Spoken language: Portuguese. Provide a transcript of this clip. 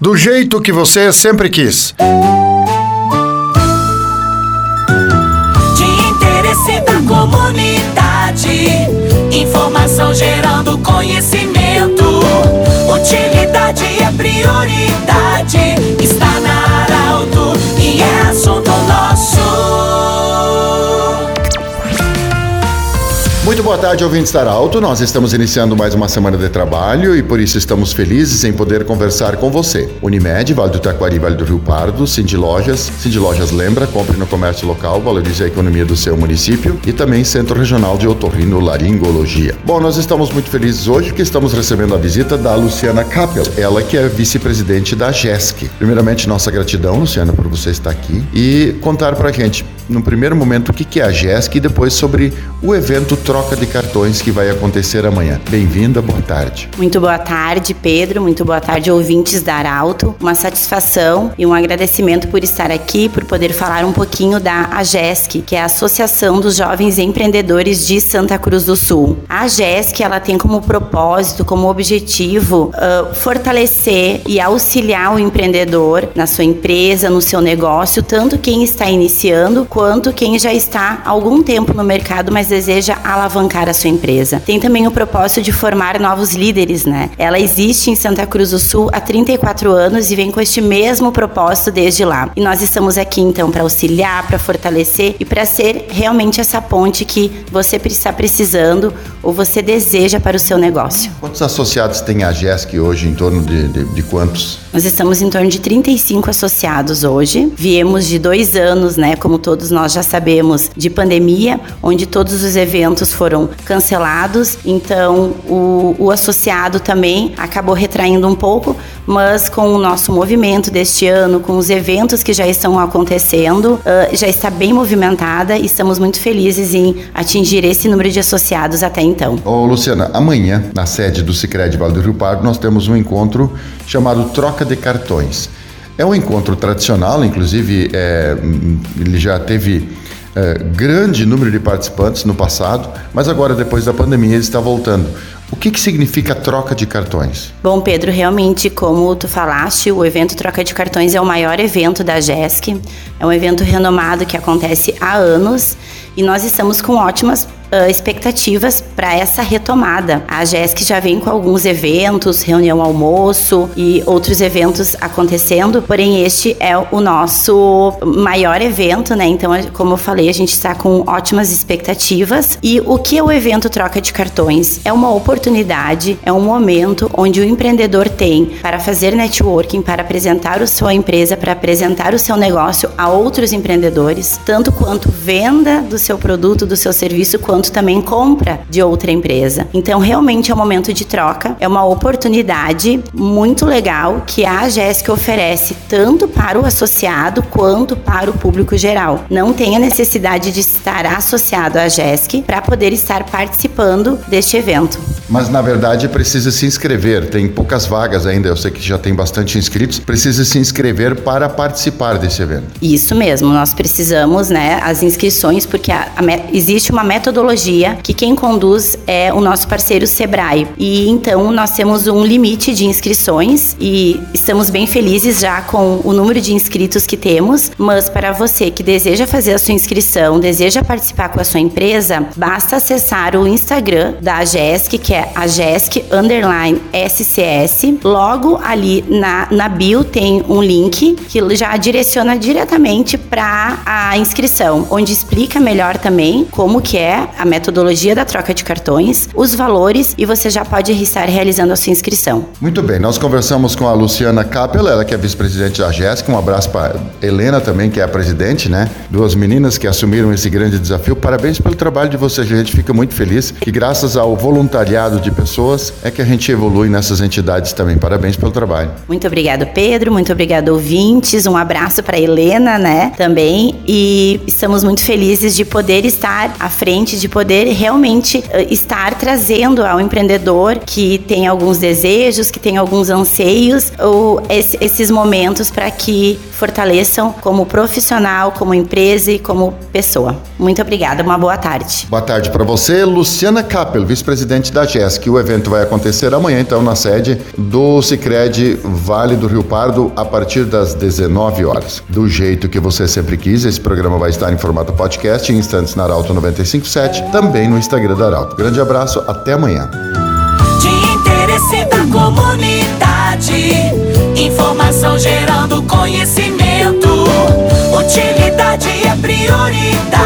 Do jeito que você sempre quis. De interesse da comunidade. Informação gerando conhecimento. Utilidade é prioridade. Muito boa tarde, ouvintes da Alto. Nós estamos iniciando mais uma semana de trabalho e por isso estamos felizes em poder conversar com você. Unimed, Vale do Taquari, Vale do Rio Pardo, Cindy Lojas. Cindy Lojas lembra, compre no comércio local, valorize a economia do seu município e também Centro Regional de Otorrino Laringologia. Bom, nós estamos muito felizes hoje que estamos recebendo a visita da Luciana Kappel, ela que é vice-presidente da GESC. Primeiramente, nossa gratidão, Luciana, por você estar aqui e contar pra gente, no primeiro momento, o que é a GESC e depois sobre o evento Troca de Cartões que vai acontecer amanhã. Bem-vinda, boa tarde. Muito boa tarde, Pedro. Muito boa tarde, ouvintes da Arauto. Uma satisfação e um agradecimento por estar aqui, por poder falar um pouquinho da AGESC, que é a Associação dos Jovens Empreendedores de Santa Cruz do Sul. A AGESC, ela tem como propósito, como objetivo, uh, fortalecer e auxiliar o empreendedor na sua empresa, no seu negócio, tanto quem está iniciando quanto quem já está há algum tempo no mercado, mas deseja alavancar a sua empresa. Tem também o propósito de formar novos líderes, né? Ela existe em Santa Cruz do Sul há 34 anos e vem com este mesmo propósito desde lá. E nós estamos aqui então para auxiliar, para fortalecer e para ser realmente essa ponte que você está precisando ou você deseja para o seu negócio. Quantos associados tem a GESC hoje? Em torno de, de, de quantos? Nós estamos em torno de 35 associados hoje. Viemos de dois anos, né? Como todos nós já sabemos, de pandemia, onde todos os eventos foram cancelados. Então, o, o associado também acabou retraindo um pouco, mas com o nosso movimento deste ano, com os eventos que já estão acontecendo, uh, já está bem movimentada e estamos muito felizes em atingir esse número de associados até então. Ô, Luciana, amanhã, na sede do Sicredi Vale do Rio Pardo, nós temos um encontro chamado Troca de Cartões. É um encontro tradicional, inclusive é, ele já teve é, grande número de participantes no passado, mas agora, depois da pandemia, ele está voltando. O que, que significa troca de cartões? Bom, Pedro, realmente, como tu falaste, o evento Troca de Cartões é o maior evento da GESC. É um evento renomado que acontece há anos e nós estamos com ótimas uh, expectativas para essa retomada. A GESC já vem com alguns eventos, reunião almoço e outros eventos acontecendo, porém este é o nosso maior evento, né? Então, como eu falei, a gente está com ótimas expectativas. E o que é o evento Troca de Cartões? É uma oportunidade, é um momento onde o empreendedor tem para fazer networking, para apresentar a sua empresa, para apresentar o seu negócio a outros empreendedores, tanto quanto venda do seu produto, do seu serviço, quanto quanto também compra de outra empresa. Então, realmente é um momento de troca, é uma oportunidade muito legal que a Jéssica oferece tanto para o associado quanto para o público geral. Não tem a necessidade de estar associado à Jéssica para poder estar participando deste evento. Mas na verdade precisa se inscrever, tem poucas vagas ainda, eu sei que já tem bastante inscritos, precisa se inscrever para participar desse evento. Isso mesmo, nós precisamos, né, as inscrições, porque a, a, existe uma metodologia que quem conduz é o nosso parceiro Sebrae. E então nós temos um limite de inscrições e estamos bem felizes já com o número de inscritos que temos, mas para você que deseja fazer a sua inscrição, deseja participar com a sua empresa, basta acessar o Instagram da GESC, que é é a GESC underline SCS. Logo ali na, na bio tem um link que já direciona diretamente para a inscrição, onde explica melhor também como que é a metodologia da troca de cartões, os valores e você já pode estar realizando a sua inscrição. Muito bem, nós conversamos com a Luciana Capel, ela que é vice-presidente da GESC. Um abraço para Helena também, que é a presidente, né? Duas meninas que assumiram esse grande desafio. Parabéns pelo trabalho de vocês, a gente fica muito feliz que graças ao voluntariado de pessoas é que a gente evolui nessas entidades também. Parabéns pelo trabalho. Muito obrigado, Pedro. Muito obrigado, ouvintes. Um abraço para Helena, né? Também. E estamos muito felizes de poder estar à frente, de poder realmente uh, estar trazendo ao empreendedor que tem alguns desejos, que tem alguns anseios, ou esse, esses momentos para que fortaleçam como profissional, como empresa e como pessoa. Muito obrigada. Uma boa tarde. Boa tarde para você, Luciana Kappel, vice-presidente da GE Chesc. O evento vai acontecer amanhã, então, na sede do Cicred Vale do Rio Pardo, a partir das 19 horas. Do jeito que você sempre quis, esse programa vai estar em formato podcast em instantes na Arauto 957, também no Instagram da Arauto. Grande abraço, até amanhã. De interesse da comunidade, informação gerando conhecimento. Utilidade é prioridade.